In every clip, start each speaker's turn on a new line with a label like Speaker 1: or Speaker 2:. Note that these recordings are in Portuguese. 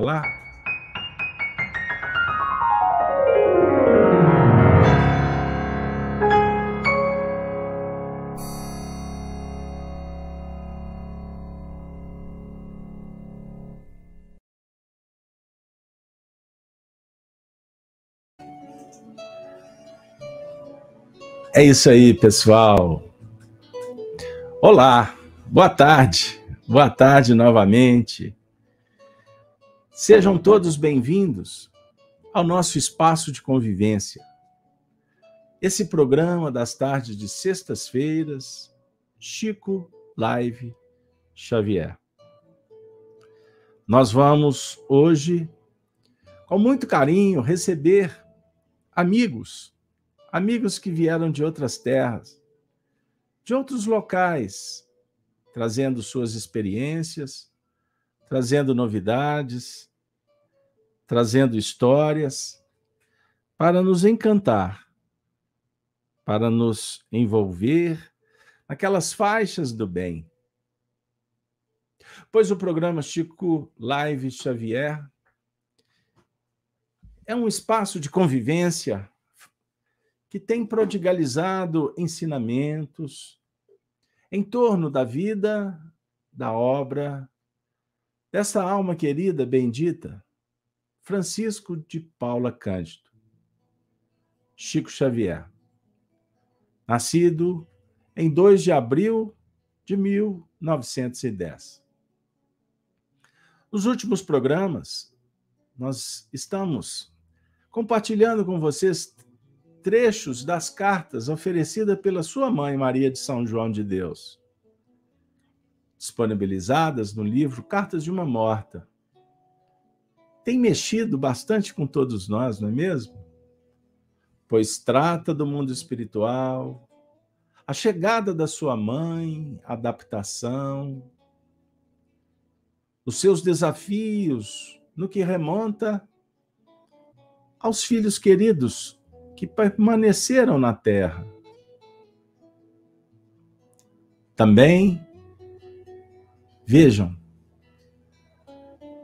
Speaker 1: lá? É isso aí, pessoal. Olá, boa tarde, boa tarde novamente. Sejam todos bem-vindos ao nosso espaço de convivência. Esse programa das tardes de sextas-feiras, Chico Live Xavier. Nós vamos hoje, com muito carinho, receber amigos, amigos que vieram de outras terras, de outros locais, trazendo suas experiências, trazendo novidades, trazendo histórias para nos encantar, para nos envolver naquelas faixas do bem. Pois o programa Chico Live Xavier é um espaço de convivência que tem prodigalizado ensinamentos em torno da vida, da obra dessa alma querida, bendita, Francisco de Paula Cândido, Chico Xavier, nascido em 2 de abril de 1910. Nos últimos programas, nós estamos compartilhando com vocês trechos das cartas oferecidas pela sua mãe, Maria de São João de Deus, disponibilizadas no livro Cartas de uma Morta. Tem mexido bastante com todos nós, não é mesmo? Pois trata do mundo espiritual, a chegada da sua mãe, a adaptação, os seus desafios no que remonta aos filhos queridos que permaneceram na terra. Também, vejam,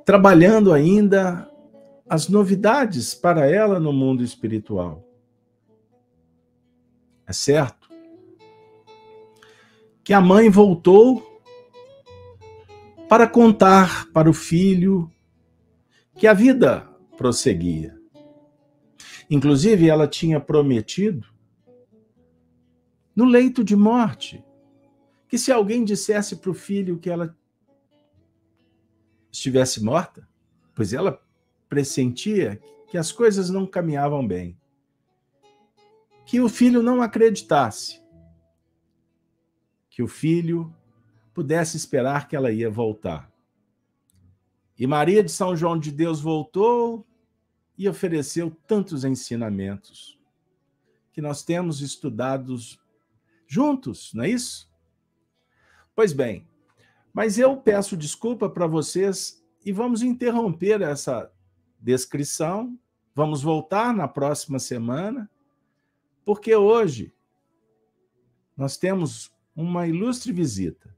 Speaker 1: trabalhando ainda as novidades para ela no mundo espiritual. É certo que a mãe voltou para contar para o filho que a vida prosseguia. Inclusive, ela tinha prometido, no leito de morte, que se alguém dissesse para o filho que ela estivesse morta, pois ela pressentia que as coisas não caminhavam bem, que o filho não acreditasse, que o filho pudesse esperar que ela ia voltar. E Maria de São João de Deus voltou e ofereceu tantos ensinamentos que nós temos estudados juntos, não é isso? Pois bem, mas eu peço desculpa para vocês e vamos interromper essa descrição. Vamos voltar na próxima semana, porque hoje nós temos uma ilustre visita.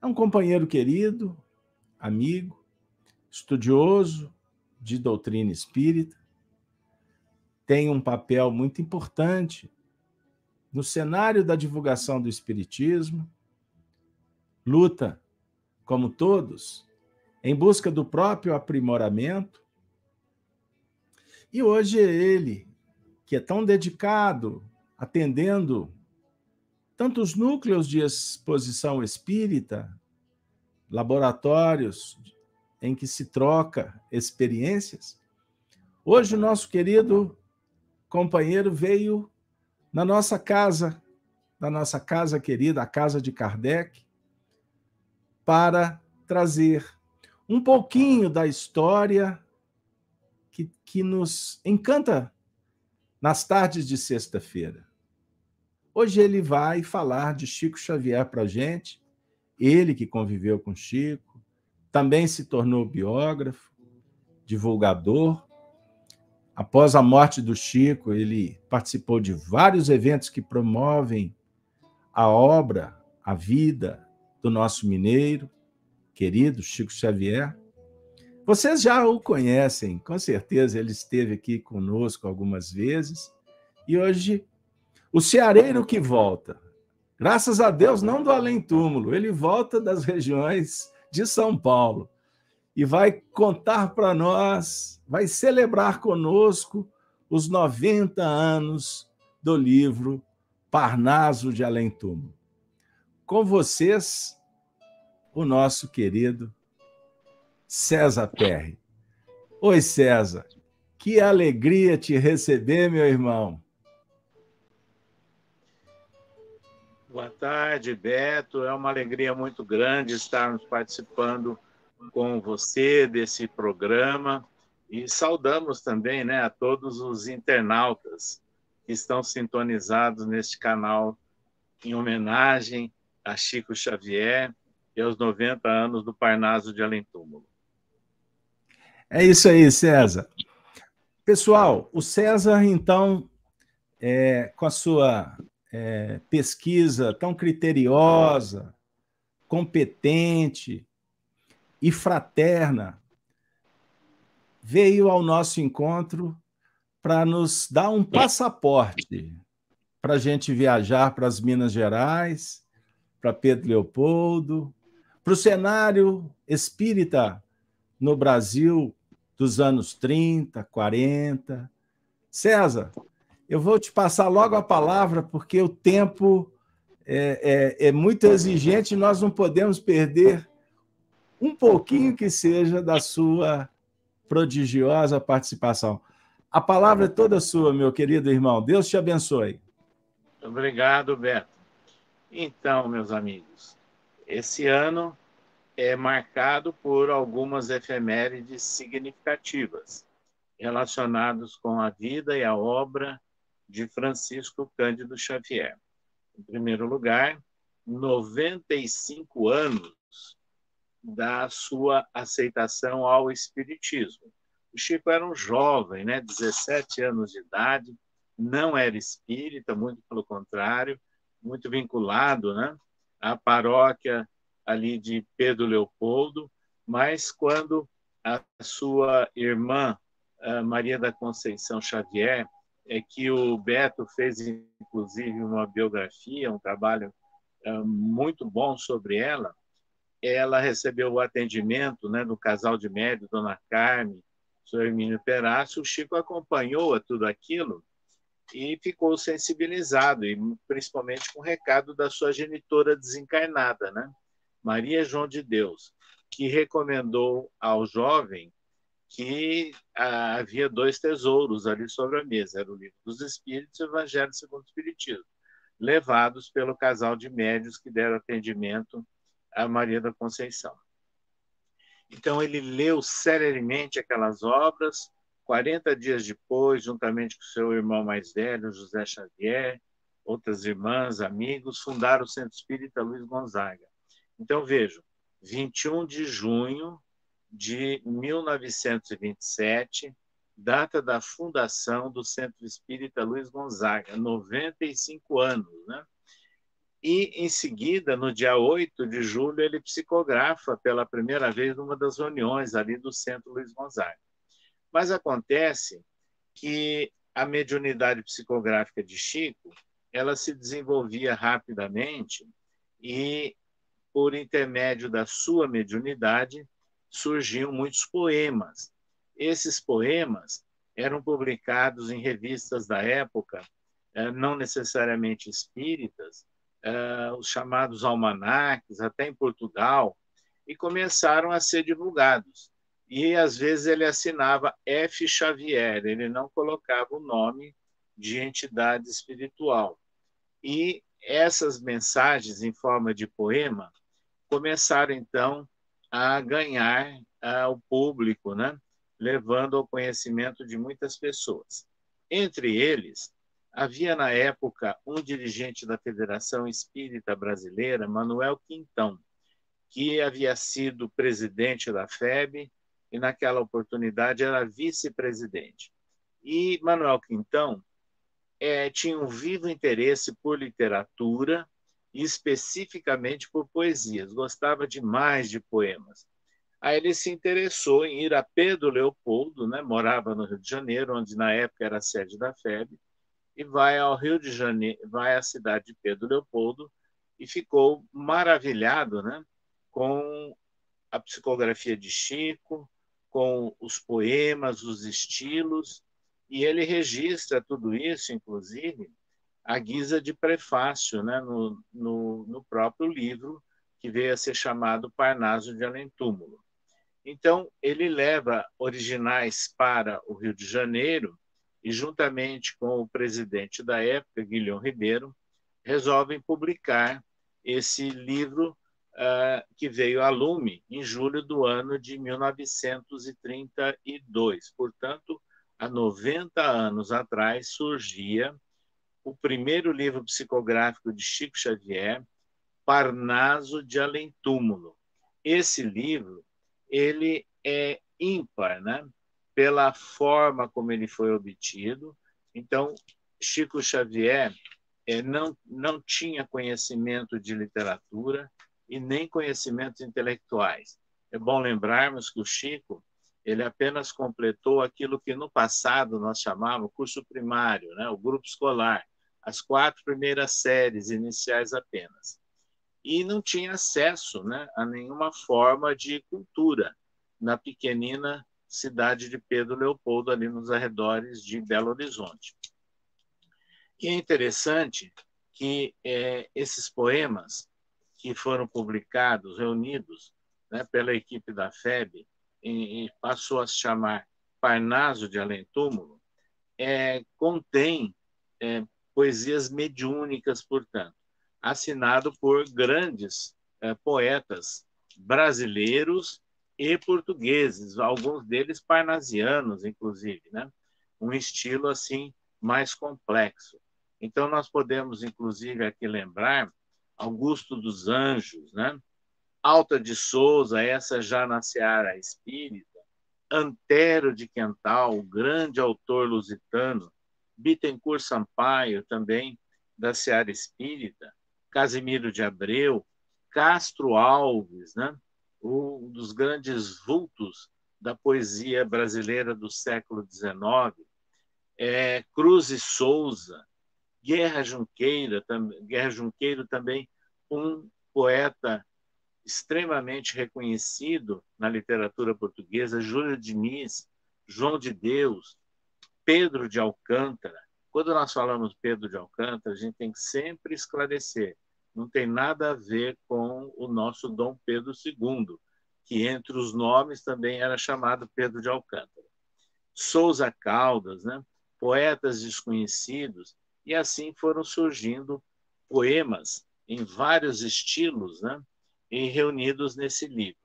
Speaker 1: É um companheiro querido, amigo, estudioso, de doutrina espírita, tem um papel muito importante no cenário da divulgação do espiritismo, luta, como todos, em busca do próprio aprimoramento. E hoje é ele, que é tão dedicado, atendendo tantos núcleos de exposição espírita, laboratórios em que se troca experiências. Hoje, o nosso querido companheiro veio na nossa casa, na nossa casa querida, a casa de Kardec, para trazer um pouquinho da história que, que nos encanta nas tardes de sexta-feira. Hoje ele vai falar de Chico Xavier para a gente, ele que conviveu com Chico, também se tornou biógrafo, divulgador. Após a morte do Chico, ele participou de vários eventos que promovem a obra, a vida do nosso mineiro, querido Chico Xavier. Vocês já o conhecem, com certeza ele esteve aqui conosco algumas vezes. E hoje, o ceareiro que volta, graças a Deus, não do além-túmulo, ele volta das regiões de São Paulo e vai contar para nós, vai celebrar conosco os 90 anos do livro Parnaso de Além Túmulo. Com vocês, o nosso querido César Perry. Oi, César. Que alegria te receber, meu irmão.
Speaker 2: Boa tarde, Beto. É uma alegria muito grande estarmos participando com você desse programa e saudamos também né, a todos os internautas que estão sintonizados neste canal em homenagem a Chico Xavier e aos 90 anos do Parnaso de Além Túmulo.
Speaker 1: É isso aí, César. Pessoal, o César, então, é, com a sua é, pesquisa tão criteriosa, competente e fraterna, veio ao nosso encontro para nos dar um passaporte para a gente viajar para as Minas Gerais, para Pedro Leopoldo, para o cenário espírita no Brasil dos anos 30, 40. César, eu vou te passar logo a palavra, porque o tempo é, é, é muito exigente e nós não podemos perder um pouquinho que seja da sua prodigiosa participação. A palavra é toda sua, meu querido irmão. Deus te abençoe.
Speaker 2: Obrigado, Beto. Então, meus amigos, esse ano é marcado por algumas efemérides significativas relacionadas com a vida e a obra de Francisco Cândido Xavier. Em primeiro lugar, 95 anos da sua aceitação ao espiritismo. O Chico era um jovem, né, 17 anos de idade, não era espírita, muito pelo contrário, muito vinculado, né, à paróquia ali de Pedro Leopoldo, mas quando a sua irmã a Maria da Conceição Xavier, é que o Beto fez inclusive uma biografia, um trabalho é, muito bom sobre ela. Ela recebeu o atendimento né, do casal de médios, Dona Carme, Sr. Hermínio Perácio. O Chico acompanhou tudo aquilo e ficou sensibilizado, e principalmente com o recado da sua genitora desencarnada, né? Maria João de Deus, que recomendou ao jovem que ah, havia dois tesouros ali sobre a mesa, era o livro dos Espíritos e o Evangelho segundo o Espiritismo, levados pelo casal de médios que deram atendimento a Maria da Conceição. Então ele leu seriamente aquelas obras, 40 dias depois, juntamente com seu irmão mais velho, José Xavier, outras irmãs, amigos, fundaram o Centro Espírita Luiz Gonzaga. Então, vejam, 21 de junho de 1927, data da fundação do Centro Espírita Luiz Gonzaga, 95 anos, né? E, em seguida, no dia 8 de julho, ele psicografa pela primeira vez numa das reuniões ali do Centro Luiz Gonzaga. Mas acontece que a mediunidade psicográfica de Chico ela se desenvolvia rapidamente e por intermédio da sua mediunidade, surgiam muitos poemas. Esses poemas eram publicados em revistas da época, eh, não necessariamente espíritas, eh, os chamados almanaques, até em Portugal, e começaram a ser divulgados. E às vezes ele assinava F. Xavier, ele não colocava o nome de entidade espiritual. E essas mensagens em forma de poema começaram então a ganhar uh, o público, né? levando ao conhecimento de muitas pessoas. Entre eles, havia na época um dirigente da Federação Espírita Brasileira, Manuel Quintão, que havia sido presidente da FEB e naquela oportunidade era vice-presidente. E Manuel Quintão é, tinha um vivo interesse por literatura especificamente por poesias, gostava demais de poemas. Aí ele se interessou em ir a Pedro Leopoldo, né? morava no Rio de Janeiro, onde na época era a sede da FEB, e vai ao Rio de Janeiro, vai à cidade de Pedro Leopoldo e ficou maravilhado né? com a psicografia de Chico, com os poemas, os estilos, e ele registra tudo isso, inclusive, à guisa de prefácio né? no, no, no próprio livro, que veio a ser chamado Parnaso de Além Túmulo. Então, ele leva originais para o Rio de Janeiro e, juntamente com o presidente da época, Guilherme Ribeiro, resolvem publicar esse livro que veio a lume em julho do ano de 1932. Portanto, há 90 anos atrás surgia o primeiro livro psicográfico de Chico Xavier, Parnaso de Além Túmulo. Esse livro ele é ímpar, né? Pela forma como ele foi obtido. Então, Chico Xavier é, não, não tinha conhecimento de literatura e nem conhecimentos intelectuais. É bom lembrarmos que o Chico ele apenas completou aquilo que no passado nós chamávamos curso primário, né? o grupo escolar, as quatro primeiras séries iniciais apenas e não tinha acesso né, a nenhuma forma de cultura na pequenina cidade de Pedro Leopoldo, ali nos arredores de Belo Horizonte. E é interessante que é, esses poemas que foram publicados, reunidos né, pela equipe da FEB, e, e, passou a se chamar Parnaso de Além Túmulo, é, contém é, poesias mediúnicas, portanto assinado por grandes é, poetas brasileiros e portugueses, alguns deles parnasianos, inclusive, né? Um estilo assim mais complexo. Então nós podemos inclusive aqui lembrar Augusto dos Anjos, né? Alta de Souza, essa já na seara espírita, Antero de Quental, grande autor lusitano, Bittencourt Sampaio, também da seara espírita, Casimiro de Abreu, Castro Alves, né? um dos grandes vultos da poesia brasileira do século XIX, é, Cruz e Souza, Guerra Junqueira, Guerra Junqueiro também um poeta extremamente reconhecido na literatura portuguesa, Júlio Diniz, João de Deus, Pedro de Alcântara. Quando nós falamos Pedro de Alcântara, a gente tem que sempre esclarecer não tem nada a ver com o nosso Dom Pedro II, que entre os nomes também era chamado Pedro de Alcântara. Souza Caldas, né? poetas desconhecidos, e assim foram surgindo poemas em vários estilos, né? e reunidos nesse livro.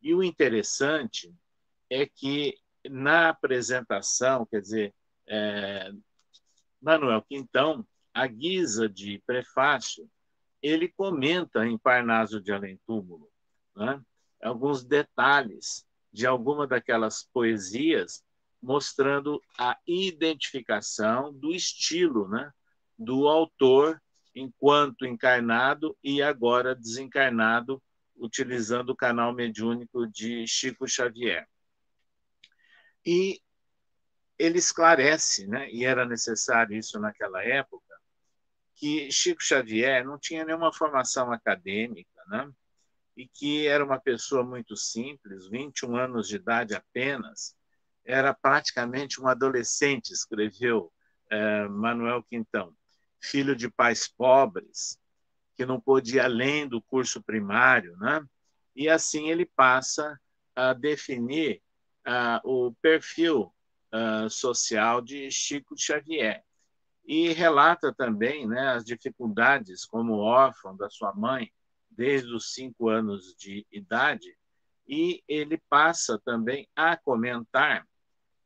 Speaker 2: E o interessante é que na apresentação, quer dizer, é, Manuel Quintão, a guisa de prefácio, ele comenta em Parnaso de Além Túmulo né, alguns detalhes de alguma daquelas poesias, mostrando a identificação do estilo né, do autor enquanto encarnado e agora desencarnado, utilizando o canal mediúnico de Chico Xavier. E ele esclarece, né, e era necessário isso naquela época, que Chico Xavier não tinha nenhuma formação acadêmica, né? e que era uma pessoa muito simples, 21 anos de idade apenas, era praticamente um adolescente, escreveu é, Manuel Quintão, filho de pais pobres, que não podia além do curso primário, né? e assim ele passa a definir o perfil social de Chico Xavier e relata também né, as dificuldades como órfão da sua mãe desde os cinco anos de idade, e ele passa também a comentar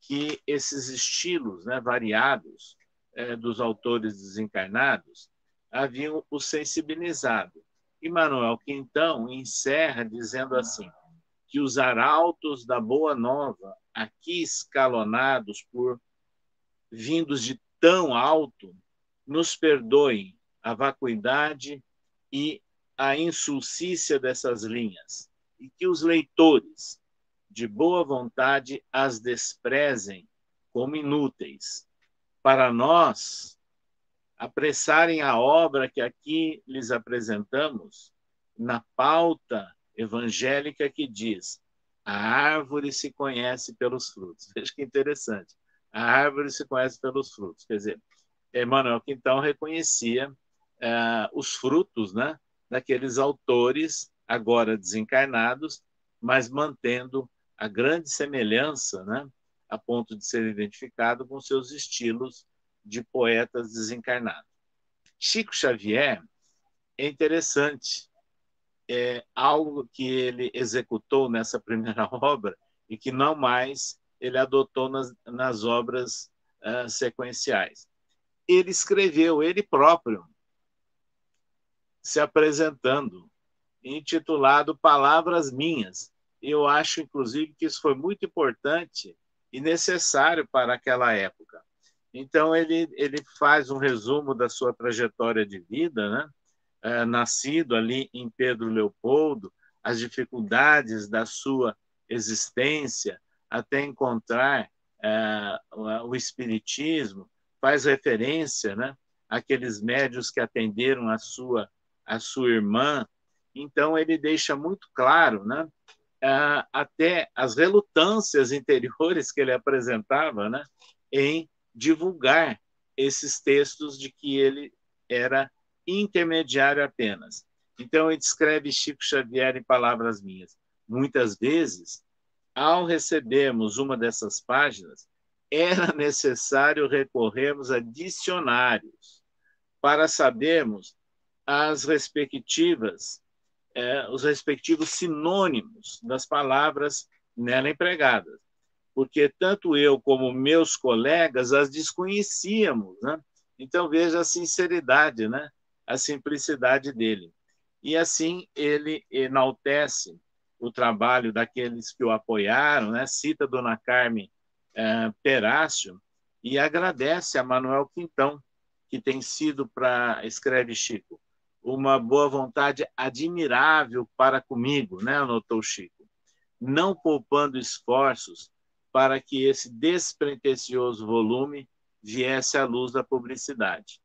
Speaker 2: que esses estilos né, variados é, dos autores desencarnados haviam o sensibilizado. E Manuel Quintão encerra dizendo assim, que os arautos da Boa Nova, aqui escalonados por vindos de tão alto, nos perdoem a vacuidade e a insulcícia dessas linhas.
Speaker 1: e que os leitores, de boa vontade, as desprezem como inúteis. Para nós, apressarem a obra que aqui lhes apresentamos, na pauta evangélica que diz: a árvore se conhece pelos frutos. Veja que interessante. A árvore se conhece pelos frutos. Quer dizer, Emmanuel Quintão reconhecia uh, os frutos né, daqueles autores agora desencarnados, mas mantendo a grande semelhança, né, a ponto de ser identificado com seus estilos de poetas desencarnados. Chico Xavier é interessante, é algo que ele executou nessa primeira obra e que não mais ele adotou nas, nas obras uh, sequenciais. Ele escreveu, ele próprio, se apresentando, intitulado Palavras Minhas. Eu acho, inclusive, que isso foi muito importante e necessário para aquela época. Então, ele, ele faz um resumo da sua trajetória de vida, né? É, nascido ali em Pedro Leopoldo, as dificuldades da sua existência até encontrar é, o Espiritismo, faz referência né, àqueles médios que atenderam a sua, a sua irmã. Então, ele deixa muito claro né, até as relutâncias interiores que ele apresentava né, em divulgar esses textos de que ele era intermediário apenas. Então, ele descreve Chico Xavier em palavras minhas. Muitas vezes, ao recebermos uma dessas páginas, era necessário recorrermos a dicionários para sabermos as respectivas, eh, os respectivos sinônimos das palavras nela empregadas, porque tanto eu como meus colegas as desconhecíamos, né? Então veja a sinceridade, né? A simplicidade dele. E assim ele enaltece o trabalho daqueles que o apoiaram, né? Cita Dona Carmen é, Perácio e agradece a Manuel Quintão, que tem sido para, escreve Chico, uma boa vontade admirável para comigo, né? anotou Chico, não poupando esforços para que esse despretensioso volume viesse à luz da publicidade.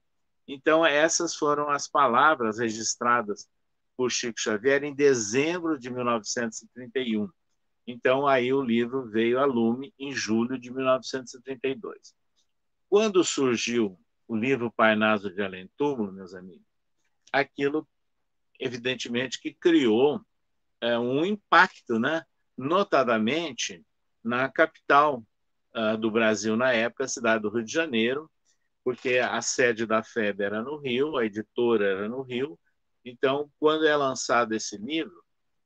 Speaker 1: Então, essas foram as palavras registradas por Chico Xavier em dezembro de 1931. Então, aí o livro veio a lume em julho de 1932. Quando surgiu o livro Parnaso de Além Túmulo, meus amigos, aquilo, evidentemente, que criou é, um impacto, né? notadamente na capital uh, do Brasil na época, a cidade do Rio de Janeiro, porque a sede da FEB era no Rio, a editora era no Rio. Então, quando é lançado esse livro,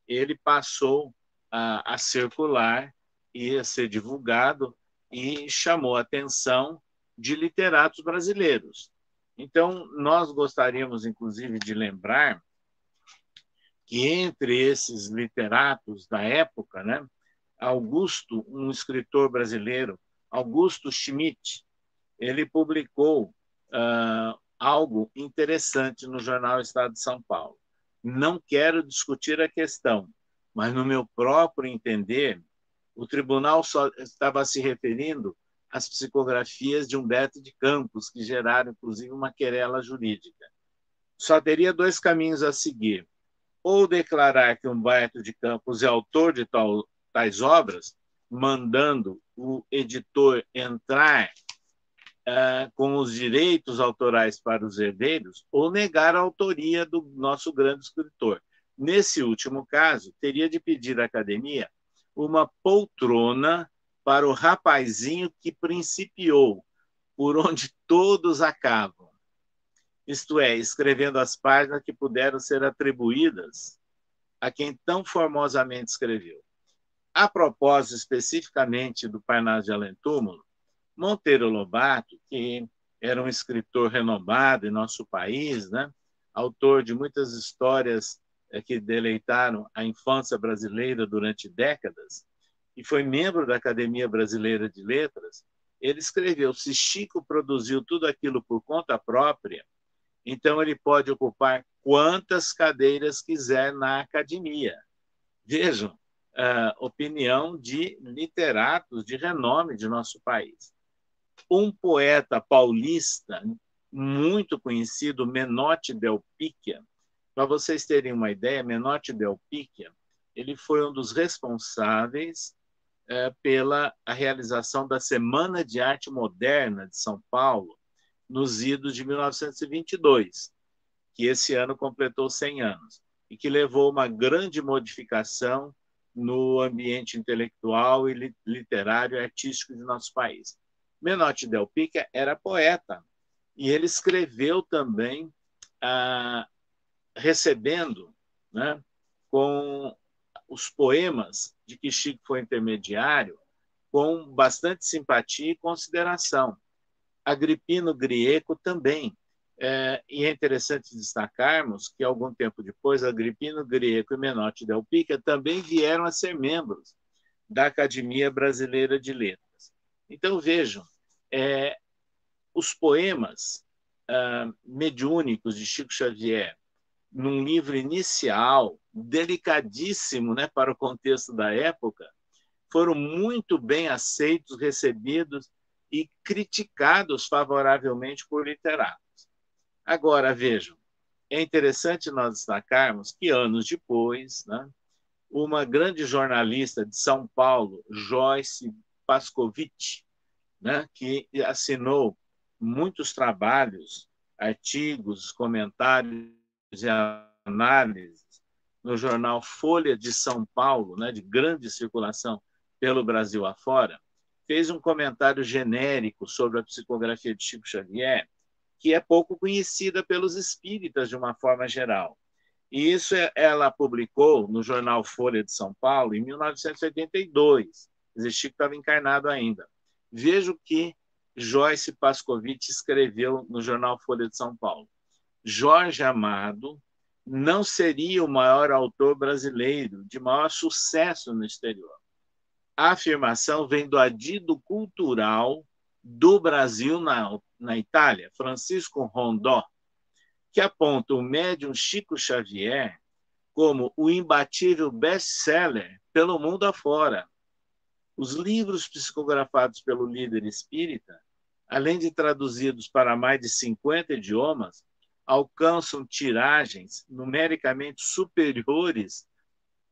Speaker 1: ele passou a, a circular e a ser divulgado e chamou a atenção de literatos brasileiros. Então, nós gostaríamos, inclusive, de lembrar que entre esses literatos da época, né, Augusto, um escritor brasileiro, Augusto Schmidt, ele publicou uh, algo interessante no jornal Estado de São Paulo. Não quero discutir a questão, mas no meu próprio entender, o tribunal só estava se referindo às psicografias de Humberto de Campos, que geraram, inclusive, uma querela jurídica. Só teria dois caminhos a seguir. Ou declarar que Humberto de Campos é autor de tal, tais obras, mandando o editor entrar uh, com os direitos autorais para os herdeiros, ou negar a autoria do nosso grande escritor. Nesse último caso, teria de pedir à academia uma poltrona para o rapazinho que principiou, por onde todos acabam. Isto é, escrevendo as páginas que puderam ser atribuídas a quem tão formosamente escreveu. A propósito especificamente do Parnaso de Além Túmulo, Monteiro Lobato, que era um escritor renomado em nosso país, né? autor de muitas histórias é, que deleitaram a infância brasileira durante décadas, e foi membro da Academia Brasileira de Letras, ele escreveu: se Chico produziu tudo aquilo por conta própria, então ele pode ocupar quantas cadeiras quiser na academia. Vejam, a opinião de literatos de renome de nosso país. Um poeta paulista muito conhecido, Menotti del Picchia, para vocês terem uma ideia, Menotti del Picchia, ele foi um dos responsáveis é, pela a realização da Semana de Arte Moderna de São Paulo, nos idos de 1922, que esse ano completou 100 anos, e que levou uma grande modificação no ambiente intelectual e literário e artístico de nosso país. Menotti Del Picchia era poeta e ele escreveu também ah, recebendo né, com os poemas de que Chico foi intermediário com bastante simpatia e consideração. Agripino Grieco também. É, e é interessante destacarmos que, algum tempo depois, Agripino Grieco e Menotti Del Pica também vieram a ser membros da Academia Brasileira de Letras. Então, vejam, é, os poemas uh, mediúnicos de Chico Xavier, num livro inicial, delicadíssimo né, para o contexto da época, foram muito bem aceitos, recebidos e criticados favoravelmente por literatos. Agora, vejam, é interessante nós destacarmos que anos depois, né, uma grande jornalista de São Paulo, Joyce Pascovitch, né, que assinou muitos trabalhos, artigos, comentários e análises no jornal Folha de São Paulo, né, de grande circulação pelo Brasil afora, fez um comentário genérico sobre a psicografia de Chico Xavier, que é pouco conhecida pelos espíritas de uma forma geral. E isso é, ela publicou no jornal Folha de São Paulo em 1982. Chico estava encarnado ainda. Veja o que Joyce Pascovitch escreveu no jornal Folha de São Paulo. Jorge Amado não seria o maior autor brasileiro de maior sucesso no exterior. A afirmação vem do adido cultural do Brasil na, na Itália, Francisco Rondó, que aponta o médium Chico Xavier como o imbatível best-seller pelo mundo afora. Os livros psicografados pelo líder espírita além de traduzidos para mais de 50 idiomas, alcançam tiragens numericamente superiores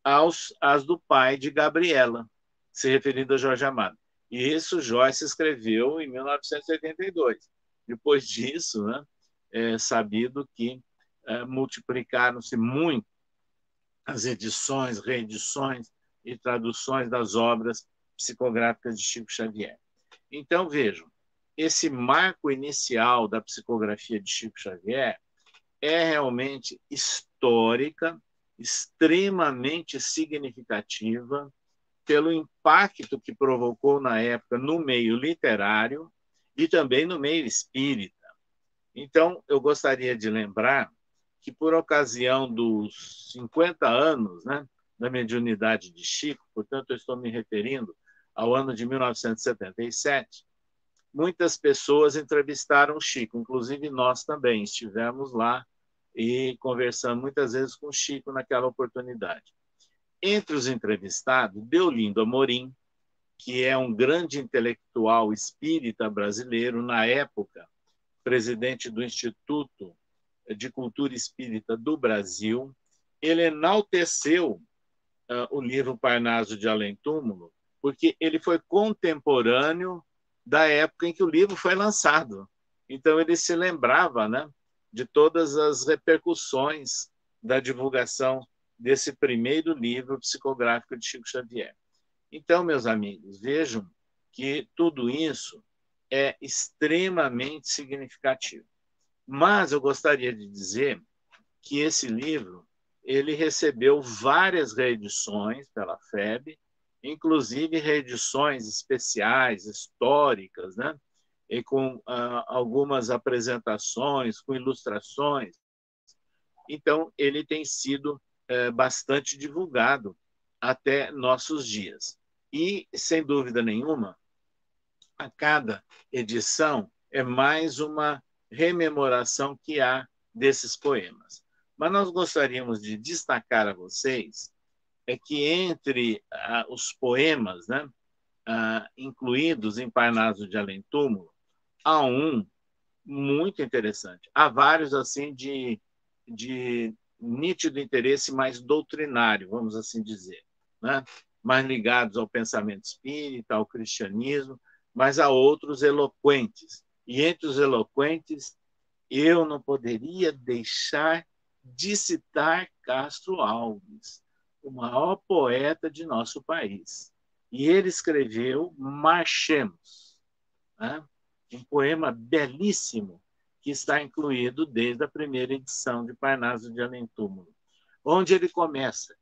Speaker 1: aos, às do pai de Gabriela, se referindo a Jorge Amado. E isso Joyce escreveu em 1982. Depois disso, né, é sabido que é, multiplicaram-se muito as edições, reedições e traduções das obras psicográficas de Chico Xavier. Então, vejam, esse marco inicial da psicografia de Chico Xavier é realmente histórica, extremamente significativa pelo impacto que provocou na época no meio literário e também no meio espírita. Então, eu gostaria de lembrar que, por ocasião dos 50 anos né, da mediunidade de Chico, portanto, eu estou me referindo ao ano de 1977, muitas pessoas entrevistaram Chico, inclusive nós também estivemos lá e conversamos muitas vezes com o Chico naquela oportunidade. Entre os entrevistados, Deolindo Amorim, que é um grande intelectual espírita brasileiro, na época, presidente do Instituto de Cultura Espírita do Brasil, ele enalteceu uh, o livro Parnaso de Além Túmulo, porque ele foi contemporâneo da época em que o livro foi lançado. Então ele se lembrava, né, de todas as repercussões da divulgação desse primeiro livro psicográfico de Chico Xavier. Então, meus amigos, vejam que tudo isso é extremamente significativo. Mas eu gostaria de dizer que esse livro ele recebeu várias reedições pela FEB inclusive reedições especiais, históricas, né? E com ah, algumas apresentações, com ilustrações. Então, ele tem sido eh, bastante divulgado até nossos dias. E, sem dúvida nenhuma, a cada edição é mais uma rememoração que há desses poemas. Mas nós gostaríamos de destacar a vocês
Speaker 2: é que entre ah, os poemas né, ah, incluídos em Parnaso de Além Túmulo, há um muito interessante. Há vários assim de, de nítido interesse mais doutrinário, vamos assim dizer, né? mais ligados ao pensamento espírita, ao cristianismo, mas há outros eloquentes. E entre os eloquentes, eu não poderia deixar de citar Castro Alves, o maior poeta de nosso país. E ele escreveu Marchemos, né? Um poema belíssimo que está incluído desde a primeira edição de Parnaso de Além Túmulo, onde ele começa: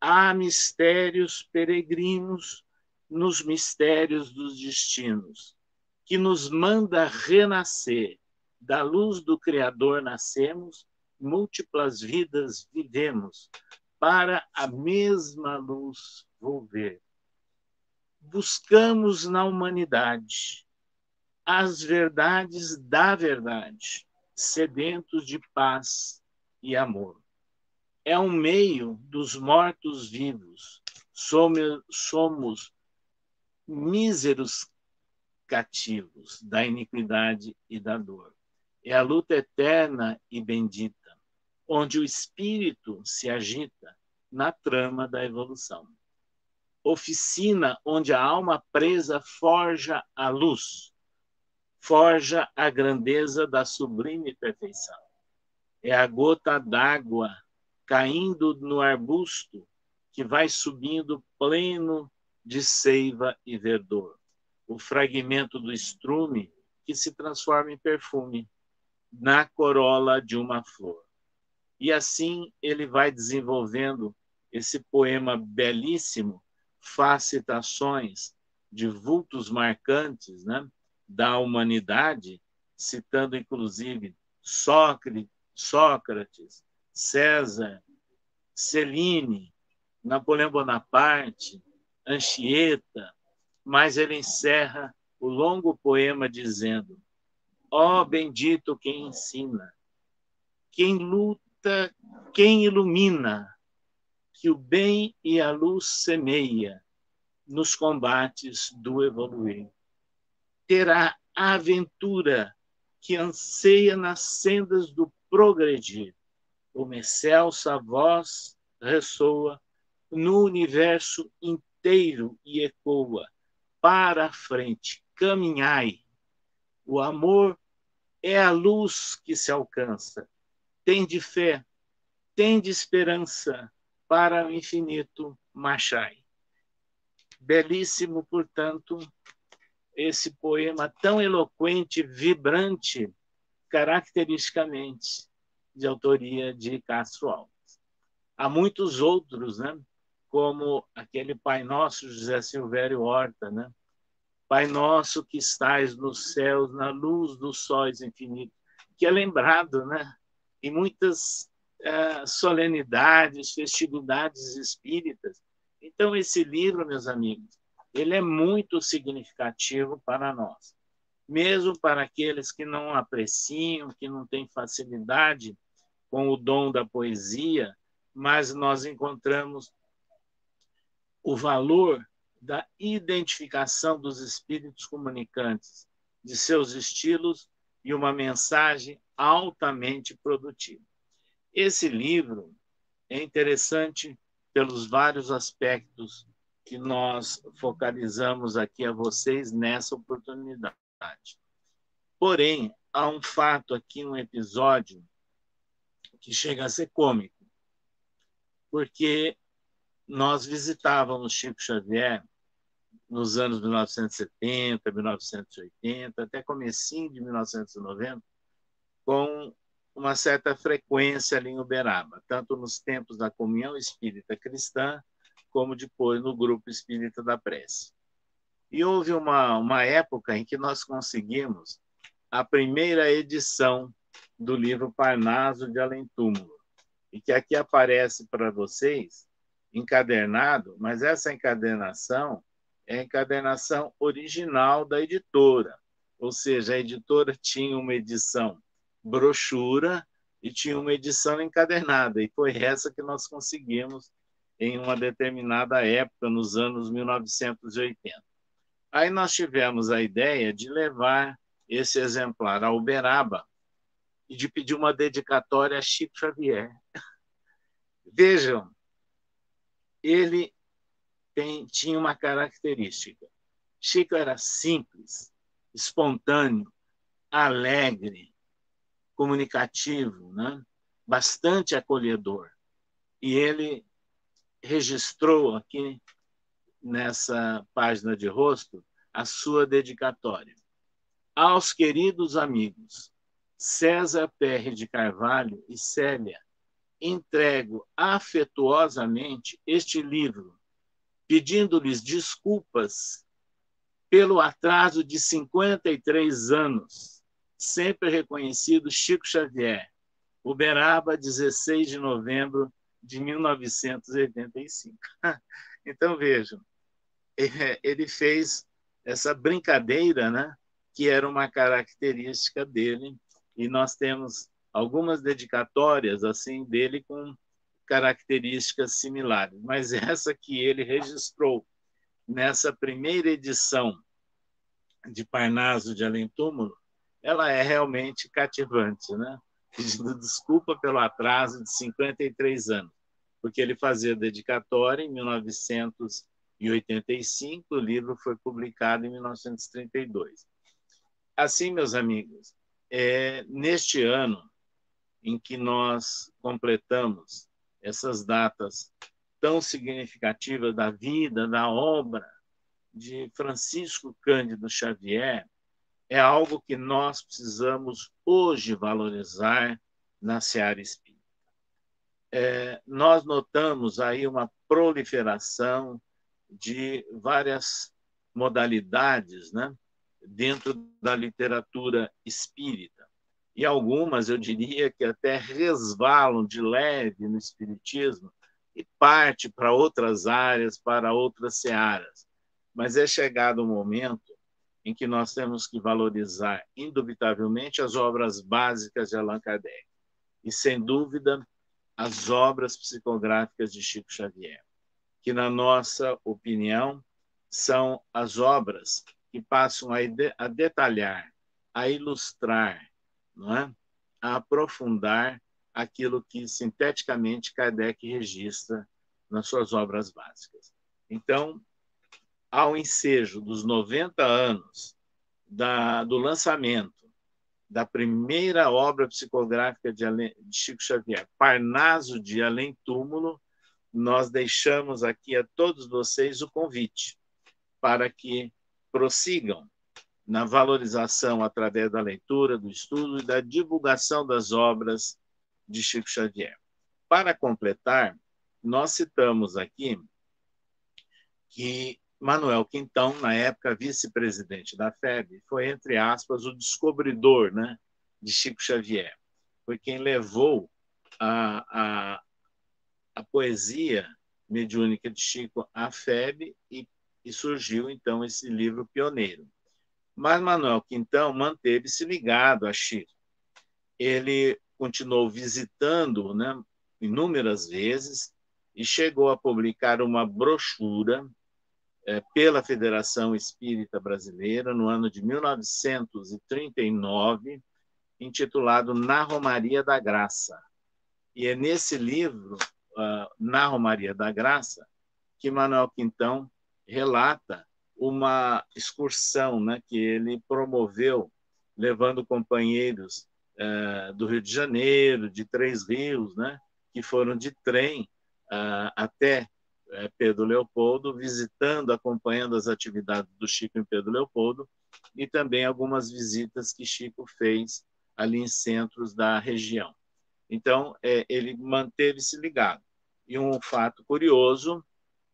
Speaker 2: há mistérios peregrinos nos mistérios dos destinos, que nos manda renascer. Da luz do Criador nascemos, múltiplas vidas vivemos, para a mesma luz volver. Buscamos na humanidade as verdades da verdade, sedentos de paz e amor. É um meio dos mortos-vivos. Somos, somos míseros cativos da iniquidade e da dor. É a luta eterna e bendita, onde o espírito se agita na trama da evolução. Oficina onde a alma presa forja a luz, forja a grandeza da sublime perfeição. É a gota d'água caindo no arbusto que vai subindo pleno de seiva e verdor. O fragmento do estrume que se transforma em perfume na corola de uma flor. E assim ele vai desenvolvendo esse poema belíssimo, faz citações de vultos marcantes, né? Da humanidade, citando inclusive Sócrates, César, Celine, Napoleão Bonaparte, Anchieta, mas ele encerra o longo poema dizendo: Ó oh, bendito quem ensina, quem luta, quem ilumina, que o bem e a luz semeia nos combates do evoluir terá a aventura que anseia nas sendas do progredir. Uma excelsa voz ressoa no universo inteiro e ecoa. Para a frente, caminhai. O amor é a luz que se alcança. Tem de fé, tem de esperança para o infinito marchai. Belíssimo, portanto, esse poema tão eloquente, vibrante, caracteristicamente de autoria de Castro Alves. Há muitos outros, né? como aquele Pai Nosso, José Silvério Horta, né? Pai Nosso que estás nos céus, na luz dos sóis infinitos, que é lembrado né? em muitas uh, solenidades, festividades espíritas. Então, esse livro, meus amigos, ele é muito significativo para nós. Mesmo para aqueles que não apreciam, que não têm facilidade com o dom da poesia, mas nós encontramos o valor da identificação dos espíritos comunicantes, de seus estilos e uma mensagem altamente produtiva. Esse livro é interessante pelos vários aspectos que nós focalizamos aqui a vocês nessa oportunidade. Porém, há um fato aqui, um episódio que chega a ser cômico, porque nós visitávamos Chico Xavier nos anos 1970, 1980, até comecinho de 1990, com uma certa frequência ali em Uberaba, tanto nos tempos da Comunhão Espírita Cristã, como depois no Grupo Espírita da Prece. E houve uma, uma época em que nós conseguimos a primeira edição do livro Parnaso de Além Túmulo, e que aqui aparece para vocês encadernado, mas essa encadernação é a encadernação original da editora, ou seja, a editora tinha uma edição brochura e tinha uma edição encadernada, e foi essa que nós conseguimos em uma determinada época, nos anos 1980. Aí nós tivemos a ideia de levar esse exemplar ao Uberaba e de pedir uma dedicatória a Chico Xavier. Vejam, ele tem, tinha uma característica. Chico era simples, espontâneo, alegre, comunicativo, né? bastante acolhedor. E ele registrou aqui nessa página de rosto a sua dedicatória. Aos queridos amigos César Perry de Carvalho e Célia, entrego afetuosamente este livro, pedindo-lhes desculpas pelo atraso de 53 anos, sempre reconhecido Chico Xavier, Uberaba, 16 de novembro de 1985. Então, vejam, ele fez essa brincadeira, né, que era uma característica dele, e nós temos algumas dedicatórias assim dele com características similares, mas essa que ele registrou nessa primeira edição de Parnaso de Além Túmulo, ela é realmente cativante, né? Pedindo desculpa pelo atraso de 53 anos, porque ele fazia dedicatória em 1985, o livro foi publicado em 1932. Assim, meus amigos, é, neste ano em que nós completamos essas datas tão significativas da vida, da obra de Francisco Cândido Xavier, é algo que nós precisamos hoje valorizar na seara espírita. É, nós notamos aí uma proliferação de várias modalidades né, dentro da literatura espírita. E algumas, eu diria, que até resvalam de leve no espiritismo e parte para outras áreas, para outras searas. Mas é chegado o momento em que nós temos que valorizar, indubitavelmente, as obras básicas de Allan Kardec. E, sem dúvida, as obras psicográficas de Chico Xavier, que, na nossa opinião, são as obras que passam a, a detalhar, a ilustrar, é? a aprofundar aquilo que sinteticamente Kardec registra nas suas obras básicas. Então, ao ensejo dos 90 anos da, do lançamento da primeira obra psicográfica de, de Chico Xavier, Parnaso de Além Túmulo, nós deixamos aqui a todos vocês o convite para que prossigam na valorização através da leitura, do estudo e da divulgação das obras de Chico Xavier. Para completar, nós citamos aqui que Manuel Quintão, na época vice-presidente da FEB, foi, entre aspas, o descobridor né, de Chico Xavier. Foi quem levou a, a, a poesia mediúnica de Chico à FEB e e surgiu então esse livro pioneiro. Mas Manuel Quintão manteve-se ligado a Chico. Ele continuou visitando né, inúmeras vezes e chegou a publicar uma brochura pela Federação Espírita Brasileira no ano de 1939, intitulado Na Romaria da Graça. E é nesse livro, uh, Na Romaria da Graça, que Manuel Quintão relata uma excursão né, que ele promoveu, levando companheiros uh, do Rio de Janeiro, de Três Rios, né, que foram de trem uh, até uh, Pedro Leopoldo, visitando, acompanhando as atividades do Chico em Pedro Leopoldo, e também algumas visitas que Chico fez ali em centros da região. Então, é, ele manteve-se ligado. E um fato curioso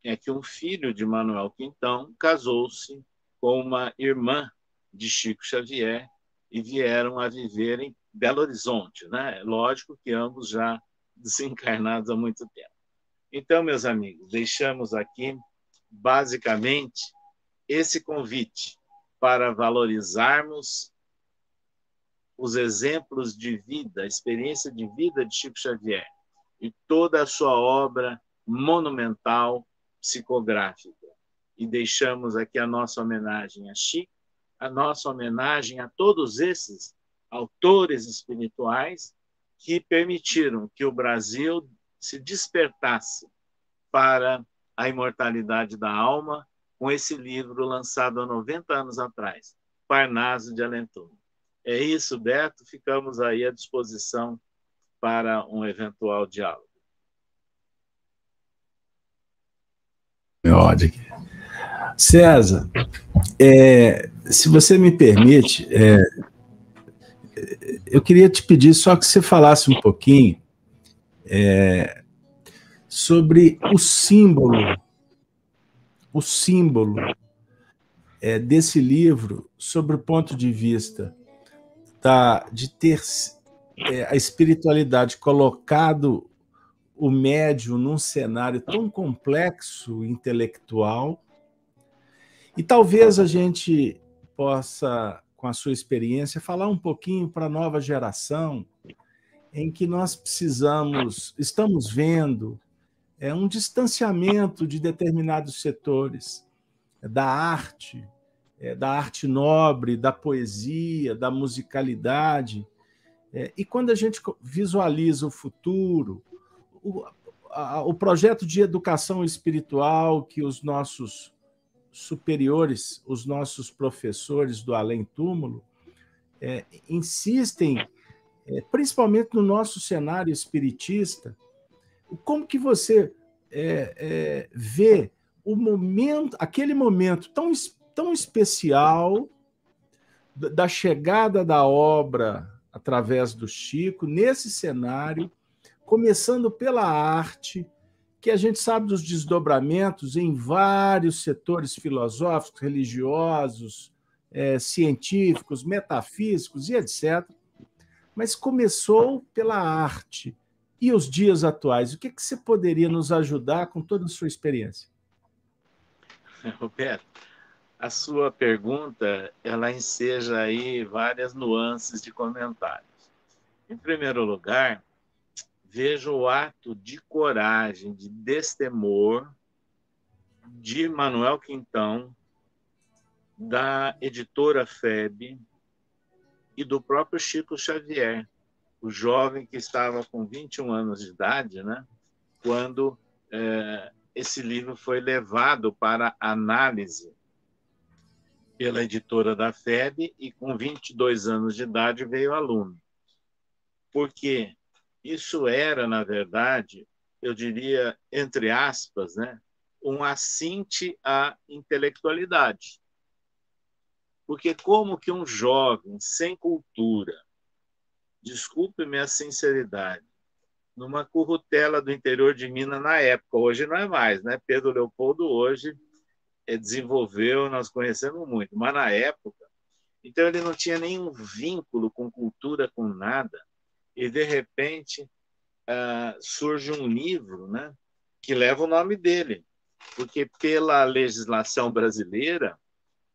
Speaker 2: é que um filho de Manuel Quintão casou-se com uma irmã de Chico Xavier e vieram a viver em Belo Horizonte, né? Lógico que ambos já desencarnados há muito tempo. Então, meus amigos, deixamos aqui basicamente esse convite para valorizarmos os exemplos de vida, a experiência de vida de Chico Xavier e toda a sua obra monumental psicográfica. E deixamos aqui a nossa homenagem a Chico, a nossa homenagem a todos esses autores espirituais que permitiram que o Brasil se despertasse para a imortalidade da alma com esse livro lançado há 90 anos atrás, Parnaso de Alentum. É isso, Beto. Ficamos aí à disposição para um eventual diálogo.
Speaker 1: Ódio. César, é, se você me permite, é, eu queria te pedir só que você falasse um pouquinho é, sobre o símbolo, o símbolo é, desse livro, sobre o ponto de vista da, de ter é, a espiritualidade colocado o médium num cenário tão complexo intelectual. E talvez a gente possa, com a sua experiência, falar um pouquinho para a nova geração em que nós precisamos, estamos vendo é um distanciamento de determinados setores da arte, é, da arte nobre, da poesia, da musicalidade. É, e quando a gente visualiza o futuro, o, a, o projeto de educação espiritual que os nossos superiores, os nossos professores do além-túmulo, é, insistem, é, principalmente no nosso cenário espiritista, como que você é, é, vê o momento, aquele momento tão, tão especial da chegada da obra através do Chico, nesse cenário, começando pela arte, que a gente sabe dos desdobramentos em vários setores filosóficos, religiosos, é, científicos, metafísicos e etc. Mas começou pela arte. E os dias atuais? O que, que você poderia nos ajudar com toda a sua experiência?
Speaker 2: Roberto, a sua pergunta ela enseja aí várias nuances de comentários. Em primeiro lugar, vejo o ato de coragem, de destemor de Manuel Quintão, da editora FEB e do próprio Chico Xavier, o jovem que estava com 21 anos de idade, né, quando é, esse livro foi levado para análise pela editora da FEB e com 22 anos de idade veio aluno. Por quê? Isso era, na verdade, eu diria, entre aspas, né, um assinte à intelectualidade. Porque como que um jovem sem cultura, desculpe minha sinceridade, numa currutela do interior de Minas na época, hoje não é mais, né? Pedro Leopoldo hoje é, desenvolveu, nós conhecemos muito, mas na época, então ele não tinha nenhum vínculo com cultura, com nada e de repente uh, surge um livro, né, que leva o nome dele, porque pela legislação brasileira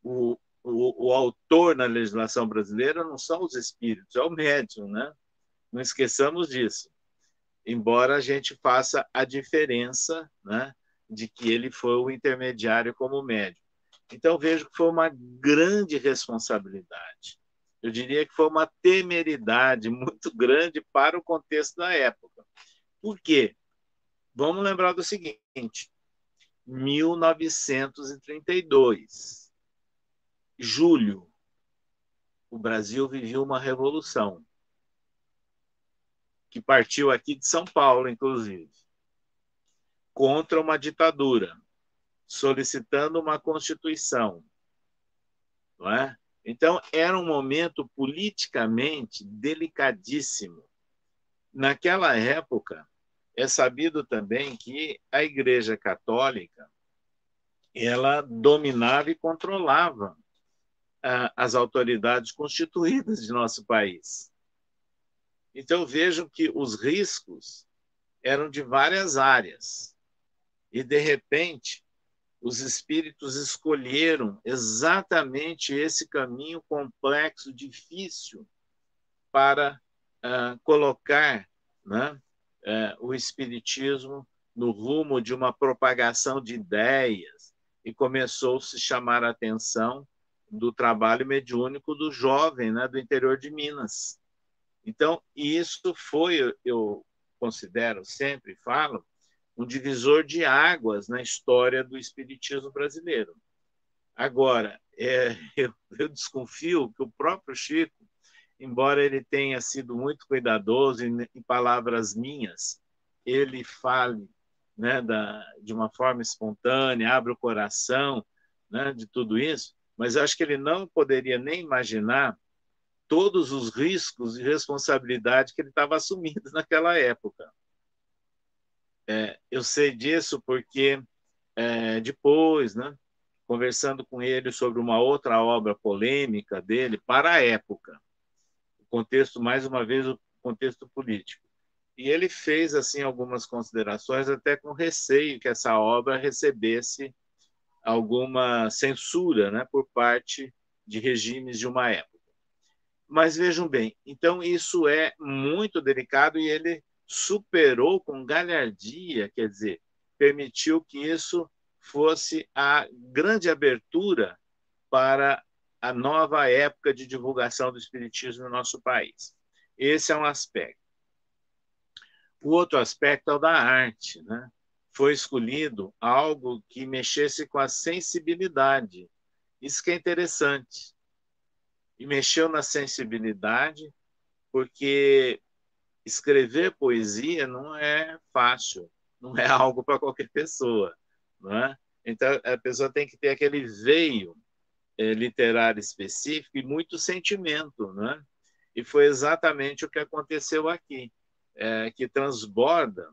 Speaker 2: o, o, o, autor na legislação brasileira não são os espíritos, é o médium, né? Não esqueçamos disso. Embora a gente faça a diferença, né, de que ele foi o intermediário como médium. Então vejo que foi uma grande responsabilidade eu diria que foi uma temeridade muito grande para o contexto da época. Por quê? Vamos lembrar do seguinte: 1932, julho, o Brasil vivia uma revolução que partiu aqui de São Paulo, inclusive, contra uma ditadura, solicitando uma constituição, não é? Então, era um momento politicamente delicadíssimo. Naquela época, é sabido também que a Igreja Católica ela dominava e controlava as autoridades constituídas de nosso país. Então, vejam que os riscos eram de várias áreas. E, de repente, os espíritos escolheram exatamente esse caminho complexo, difícil, para uh, colocar né, uh, o espiritismo no rumo de uma propagação de ideias e começou a se chamar a atenção do trabalho mediúnico do jovem né, do interior de Minas. Então, isso foi, eu considero sempre, falo, um divisor de águas na história do espiritismo brasileiro. Agora, é, eu, eu, desconfio que o próprio Chico, embora ele tenha sido muito cuidadoso em, em palavras minhas, ele fale né, da, de uma forma espontânea, abre o coração né, de tudo isso, mas acho que ele não poderia nem imaginar todos os riscos e responsabilidade que ele estava assumindo naquela época. É, eu sei disso porque é, depois, né, conversando com ele sobre uma outra obra polêmica dele para a época, o contexto mais uma vez o contexto político. E ele fez assim algumas considerações até com receio que essa obra recebesse alguma censura né, por parte de regimes de uma época. Mas vejam bem, então isso é muito delicado e ele superou com galhardia, quer dizer, permitiu que isso fosse a grande abertura para a nova época de divulgação do espiritismo no nosso país. Esse é um aspecto. O outro aspecto é o da arte, né? Foi escolhido algo que mexesse com a sensibilidade. Isso que é interessante. E mexeu na sensibilidade, porque escrever poesia não é fácil, não é algo para qualquer pessoa. Não é? Então, a pessoa tem que ter aquele veio é, literário específico e muito sentimento. Né? E foi exatamente o que aconteceu aqui, é, que transborda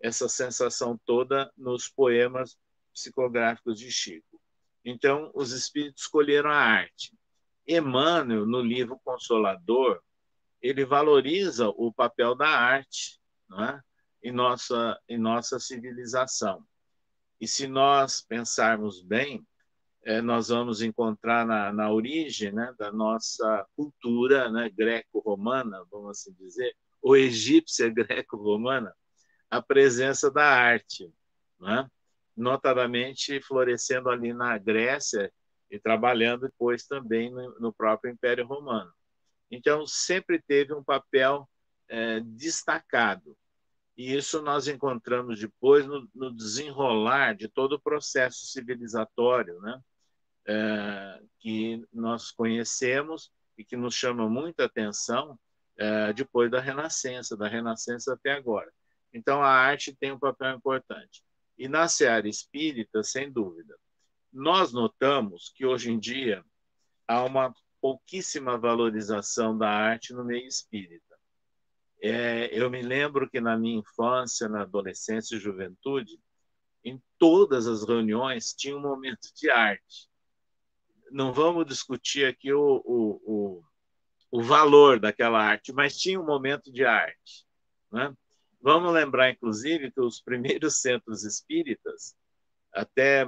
Speaker 2: essa sensação toda nos poemas psicográficos de Chico. Então, os espíritos escolheram a arte. Emmanuel, no livro Consolador, ele valoriza o papel da arte é? em, nossa, em nossa civilização. E se nós pensarmos bem, é, nós vamos encontrar na, na origem né, da nossa cultura né, greco-romana, vamos assim dizer, ou egípcia greco-romana, a presença da arte, né? notadamente florescendo ali na Grécia e trabalhando depois também no, próprio Império Romano. Então, sempre teve um papel é, destacado. E isso nós encontramos depois no, no, desenrolar de todo o processo civilizatório né? É, que nós conhecemos e que nos chama muita atenção é, depois da Renascença, da Renascença até agora. Então, a arte tem um papel importante. E na seara espírita, sem dúvida. Nós notamos que hoje em dia há uma pouquíssima valorização da arte no meio espírita. É, eu me lembro que na minha infância, na adolescência e juventude, em todas as reuniões tinha um momento de arte. Não vamos discutir aqui o, o, o, o valor daquela arte, mas tinha um momento de arte. Né? Vamos lembrar, inclusive, que os primeiros centros espíritas, até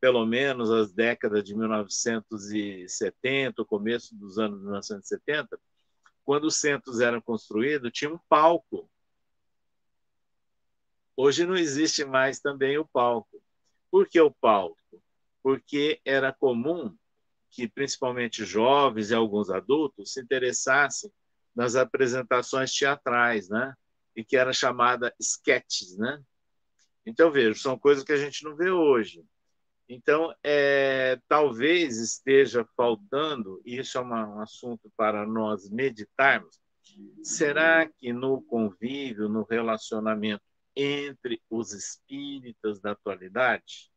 Speaker 2: pelo menos as décadas de 1970, o começo dos anos 1970, quando os centros eram construídos, tinha um palco. Hoje não existe mais também o palco. Por que o palco? Porque era comum que principalmente jovens e alguns adultos se interessassem nas apresentações teatrais, né? E que era chamada sketches, né? Então, vejo, são coisas que a gente não vê hoje. Então, é, talvez esteja faltando, e isso é uma, um assunto para nós meditarmos, será que no convívio, no relacionamento entre os espíritas da atualidade,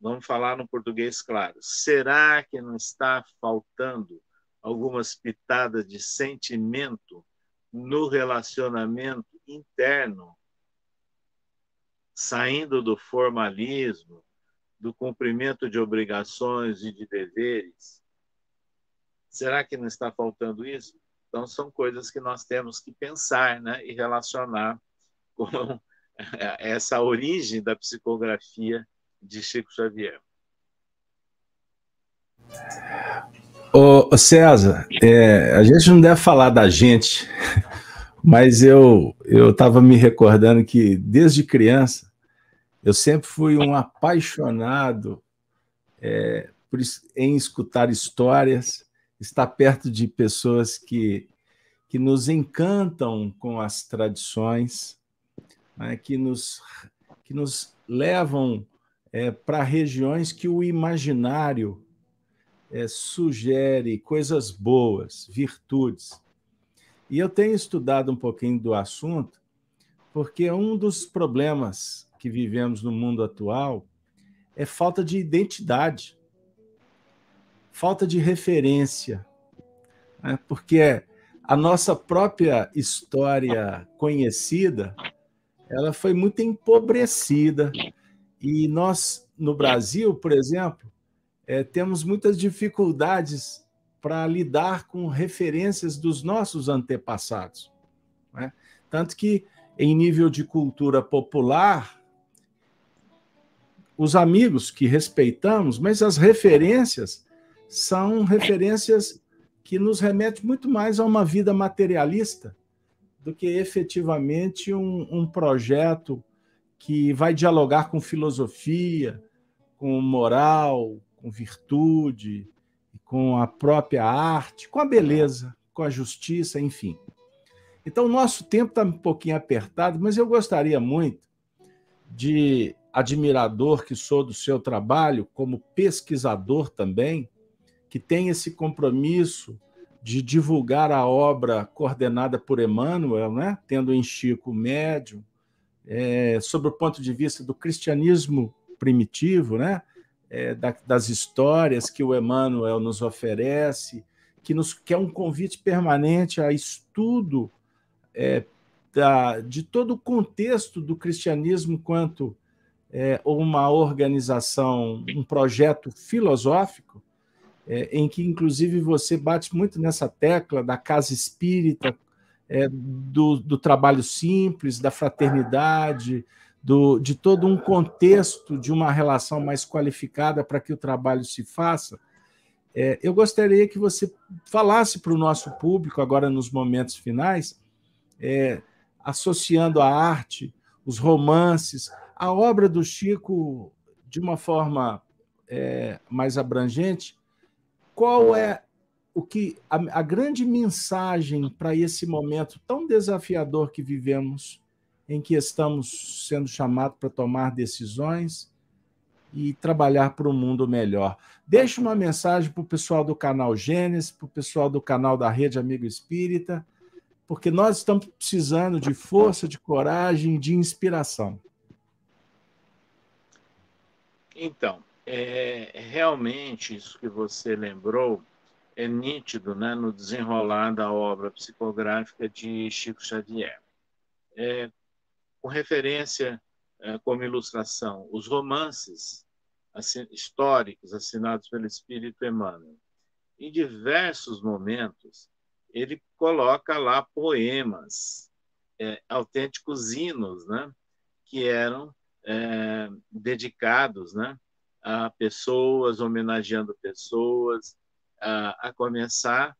Speaker 2: vamos falar no português claro, será que não está faltando algumas pitadas de sentimento no relacionamento interno, saindo do formalismo, do cumprimento de obrigações e de deveres. Será que não está faltando isso? Então, são coisas que nós temos que pensar né, e relacionar com essa origem da psicografia de Chico Xavier.
Speaker 1: Ô, César, é, a gente não deve falar da gente Mas eu eu estava me recordando que desde criança eu sempre fui um apaixonado é, por, em escutar histórias, estar perto de pessoas que que nos encantam com as tradições, né, que nos que nos levam é, para regiões que o imaginário é, sugere coisas boas, virtudes. E eu tenho estudado um pouquinho do assunto, porque um dos problemas que vivemos no mundo atual é falta de identidade, falta de referência, né? porque a nossa própria história conhecida ela foi muito empobrecida e nós no Brasil, por exemplo, é, temos muitas dificuldades para lidar com referências dos nossos antepassados. Né? Tanto que, em nível de cultura popular, os amigos que respeitamos, mas as referências são referências que nos remetem muito mais a uma vida materialista do que efetivamente um, um projeto que vai dialogar com filosofia, com moral, com virtude, com a própria arte, com a beleza, com a justiça, enfim. Então, o nosso tempo está um pouquinho apertado, mas eu gostaria muito de, admirador que sou do seu trabalho, como pesquisador também, que tem esse compromisso de divulgar a obra coordenada por Emmanuel, né? tendo em Chico médium, é, sobre o ponto de vista do cristianismo primitivo, né? É, da, das histórias que o Emmanuel nos oferece, que, nos, que é um convite permanente a estudo é, da, de todo o contexto do cristianismo quanto é, uma organização, um projeto filosófico, é, em que, inclusive, você bate muito nessa tecla da casa espírita, é, do, do trabalho simples, da fraternidade, do, de todo um contexto de uma relação mais qualificada para que o trabalho se faça, é, eu gostaria que você falasse para o nosso público, agora nos momentos finais, é, associando a arte, os romances, a obra do Chico de uma forma é, mais abrangente, qual é o que a, a grande mensagem para esse momento tão desafiador que vivemos em que estamos sendo chamados para tomar decisões e trabalhar para um mundo melhor. Deixe uma mensagem para o pessoal do canal Gênesis, para o pessoal do canal da Rede Amigo Espírita, porque nós estamos precisando de força, de coragem, de inspiração.
Speaker 2: Então, é, realmente isso que você lembrou é nítido né, no desenrolar da obra psicográfica de Chico Xavier. É, com referência é, como ilustração os romances históricos assinados pelo Espírito Emmanuel. Em diversos momentos, ele coloca lá poemas, é, autênticos hinos, né, que eram é, dedicados né, a pessoas, homenageando pessoas, a, a começar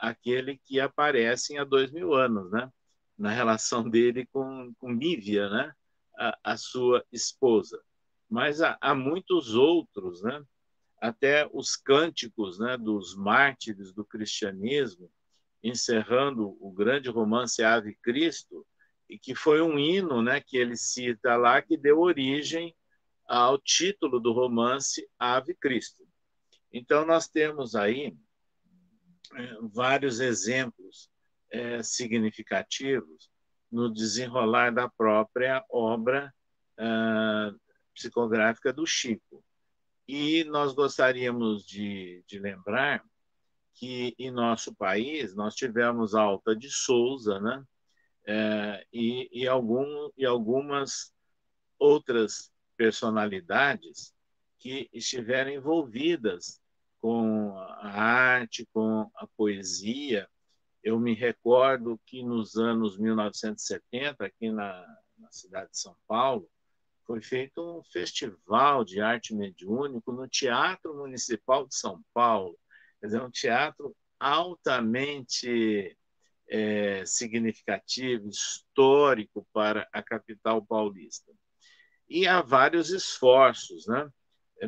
Speaker 2: aquele que aparece há dois mil anos, né? Na relação dele com, com Lívia, né? A, a sua esposa. Mas há, há, muitos outros, né? até os cânticos né, dos mártires do cristianismo, encerrando o grande romance Ave Cristo, e que foi um hino né, que ele cita lá, que deu origem ao título do romance Ave Cristo. Então, nós temos aí é, vários exemplos é, significativos no desenrolar da própria obra uh, psicográfica do Chico. E nós gostaríamos de, de lembrar que em nosso país nós tivemos Alta de Souza, né? É, e, e, algum, e algumas outras personalidades que estiveram envolvidas com a arte, com a poesia, eu me recordo que nos anos 1970, aqui na, na cidade de São Paulo, foi feito um festival de arte mediúnico no Teatro Municipal de São Paulo. Quer dizer, um teatro altamente é, significativo, histórico para a capital paulista. E há vários esforços, né?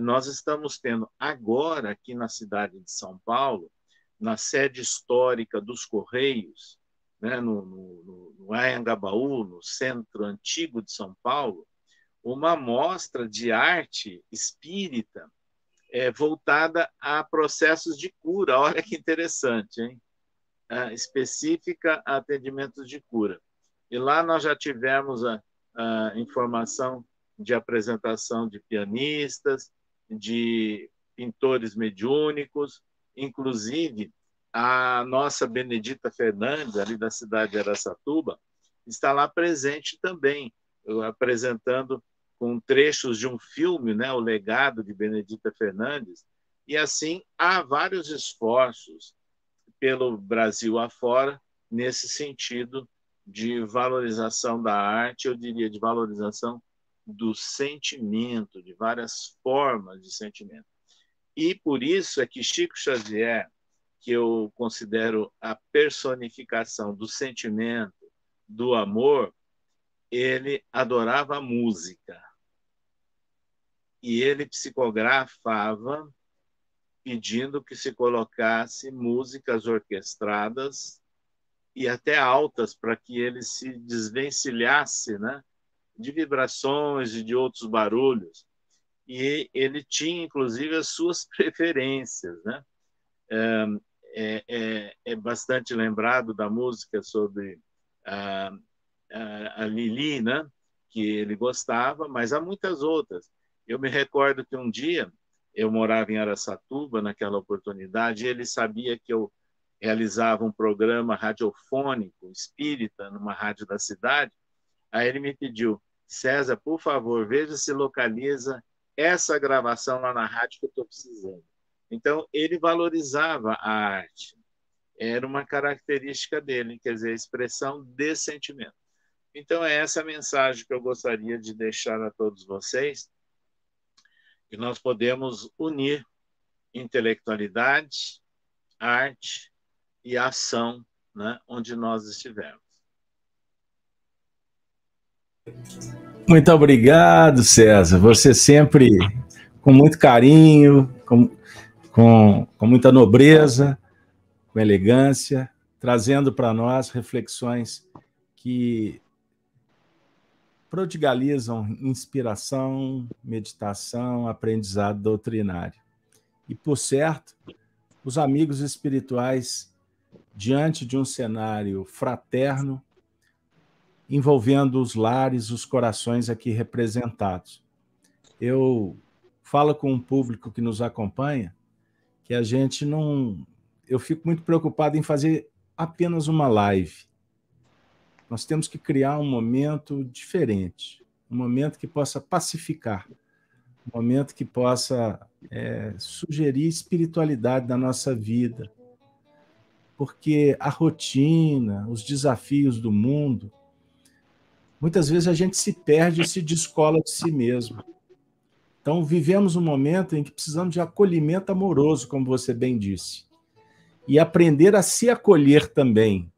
Speaker 2: Nós estamos tendo agora, aqui na cidade de São Paulo, na sede histórica dos Correios, né, no, no, no Anhangabaú, no centro antigo de São Paulo, uma mostra de arte espírita é, voltada a processos de cura. Olha que interessante, hein? É, específica a atendimentos de cura. E lá nós já tivemos a, a informação de apresentação de pianistas, de pintores mediúnicos, inclusive a nossa Benedita Fernandes, ali da cidade de Aracatuba, está lá presente também, apresentando com trechos de um filme, né, O Legado de Benedita Fernandes, e assim há vários esforços pelo Brasil afora nesse sentido de valorização da arte, eu diria de valorização do sentimento, de várias formas de sentimento. E por isso é que Chico Xavier, que eu considero a personificação do sentimento, do amor, ele adorava a música e ele psicografava pedindo que se colocasse músicas orquestradas e até altas para que ele se desvencilhasse né, de vibrações e de outros barulhos. E ele tinha, inclusive, as suas preferências. Né? É, é, é bastante lembrado da música sobre a, a, a Lili, né? que ele gostava, mas há muitas outras. Eu me recordo que um dia eu morava em Aracatuba naquela oportunidade e ele sabia que eu realizava um programa radiofônico espírita numa rádio da cidade. Aí ele me pediu, César, por favor, veja se localiza essa gravação lá na rádio que eu estou precisando. Então, ele valorizava a arte. Era uma característica dele, quer dizer, a expressão de sentimento. Então, é essa mensagem que eu gostaria de deixar a todos vocês que nós podemos unir intelectualidade, arte e ação né, onde nós estivermos.
Speaker 1: Muito obrigado, César. Você sempre com muito carinho, com, com, com muita nobreza, com elegância, trazendo para nós reflexões que prodigalizam inspiração, meditação, aprendizado doutrinário. E, por certo, os amigos espirituais, diante de um cenário fraterno, envolvendo os lares, os corações aqui representados. Eu falo com um público que nos acompanha que a gente não. Eu fico muito preocupado em fazer apenas uma live nós temos que criar um momento diferente, um momento que possa pacificar, um momento que possa é, sugerir espiritualidade na nossa vida. Porque a rotina, os desafios do mundo, muitas vezes a gente se perde e se descola de si mesmo. Então, vivemos um momento em que precisamos de acolhimento amoroso, como você bem disse, e aprender a se acolher também,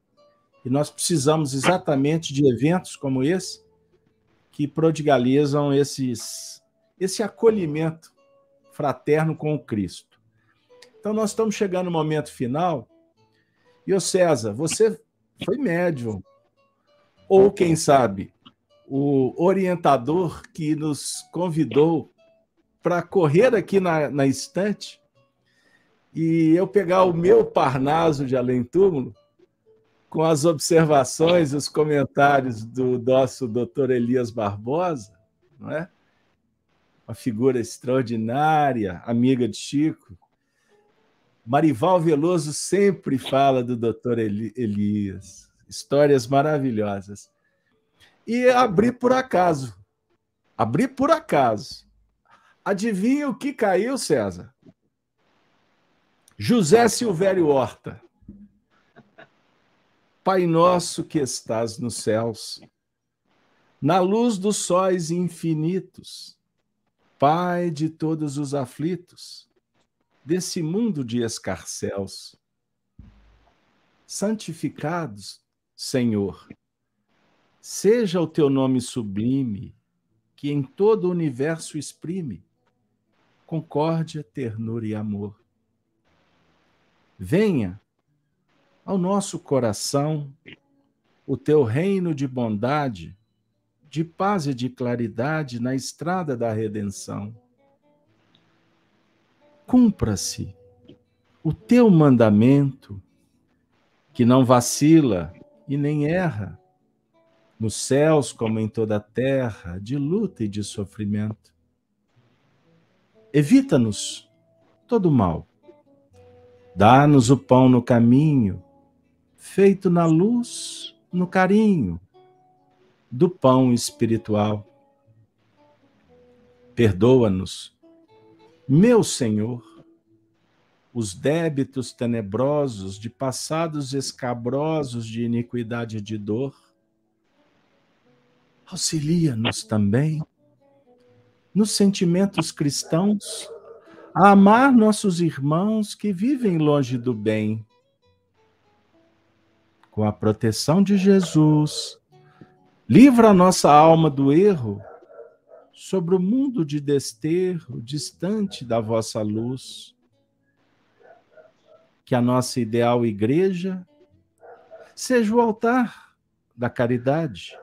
Speaker 1: e nós precisamos exatamente de eventos como esse que prodigalizam esses, esse acolhimento fraterno com o Cristo. Então, nós estamos chegando no momento final. E, o César, você foi médium. Ou, quem sabe, o orientador que nos convidou para correr aqui na, na estante e eu pegar o meu Parnaso de além túmulo com as observações, os comentários do nosso doutor Elias Barbosa, não é? uma figura extraordinária, amiga de Chico. Marival Veloso sempre fala do doutor Elias, histórias maravilhosas. E abri por acaso. Abri por acaso. Adivinha o que caiu, César? José Silvério Horta. Pai nosso que estás nos céus, na luz dos sóis infinitos, Pai de todos os aflitos, desse mundo de escarcéus, santificados, Senhor. Seja o teu nome sublime, que em todo o universo exprime concórdia, ternura e amor. Venha ao nosso coração o teu reino de bondade, de paz e de claridade na estrada da redenção. Cumpra-se o teu mandamento, que não vacila e nem erra, nos céus como em toda a terra, de luta e de sofrimento. Evita-nos todo mal. Dá-nos o pão no caminho, feito na luz, no carinho do pão espiritual. Perdoa-nos, meu Senhor, os débitos tenebrosos de passados escabrosos de iniquidade e de dor. Auxilia-nos também nos sentimentos cristãos a amar nossos irmãos que vivem longe do bem. Com a proteção de Jesus, livra a nossa alma do erro sobre o mundo de desterro, distante da vossa luz que a nossa ideal igreja seja o altar da caridade,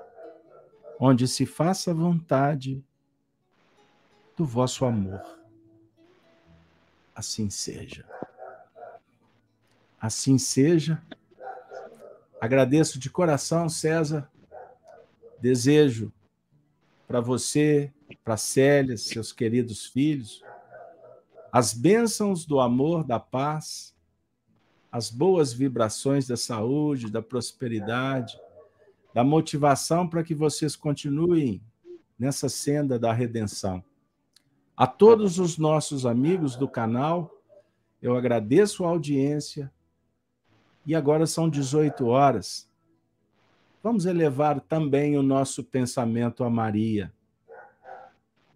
Speaker 1: onde se faça a vontade do vosso amor. Assim seja. Assim seja. Agradeço de coração, César. Desejo para você, para Célia, seus queridos filhos, as bênçãos do amor, da paz as boas vibrações da saúde, da prosperidade, da motivação para que vocês continuem nessa senda da redenção. A todos os nossos amigos do canal, eu agradeço a audiência. E agora são 18 horas. Vamos elevar também o nosso pensamento a Maria,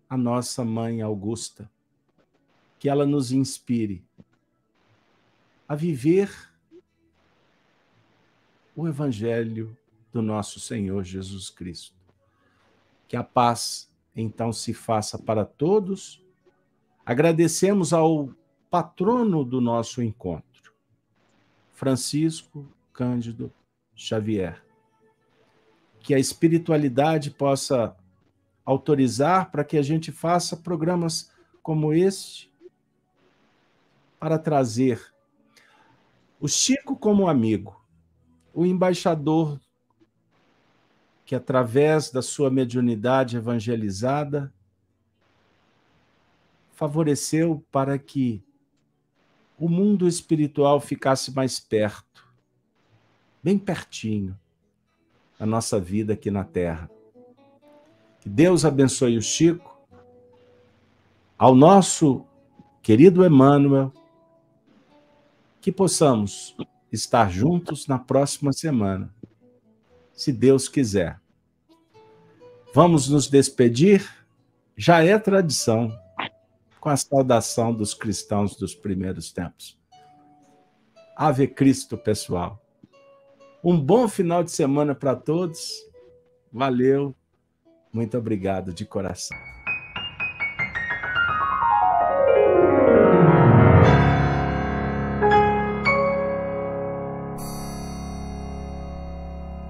Speaker 1: a nossa mãe Augusta. Que ela nos inspire a viver o Evangelho do nosso Senhor Jesus Cristo. Que a paz então se faça para todos. Agradecemos ao patrono do nosso encontro, Francisco Cândido Xavier. Que a espiritualidade possa autorizar para que a gente faça programas como este para trazer o Chico como amigo, o embaixador que, através da sua mediunidade evangelizada, favoreceu para que o mundo espiritual ficasse mais perto, bem pertinho da nossa vida aqui na Terra. Que Deus abençoe o Chico, ao nosso querido Emmanuel, que possamos estar juntos na próxima semana, se Deus quiser. Vamos nos despedir? Já é tradição, com a saudação dos cristãos dos primeiros tempos. Ave Cristo, pessoal. Um bom final de semana para todos. Valeu. Muito obrigado de coração.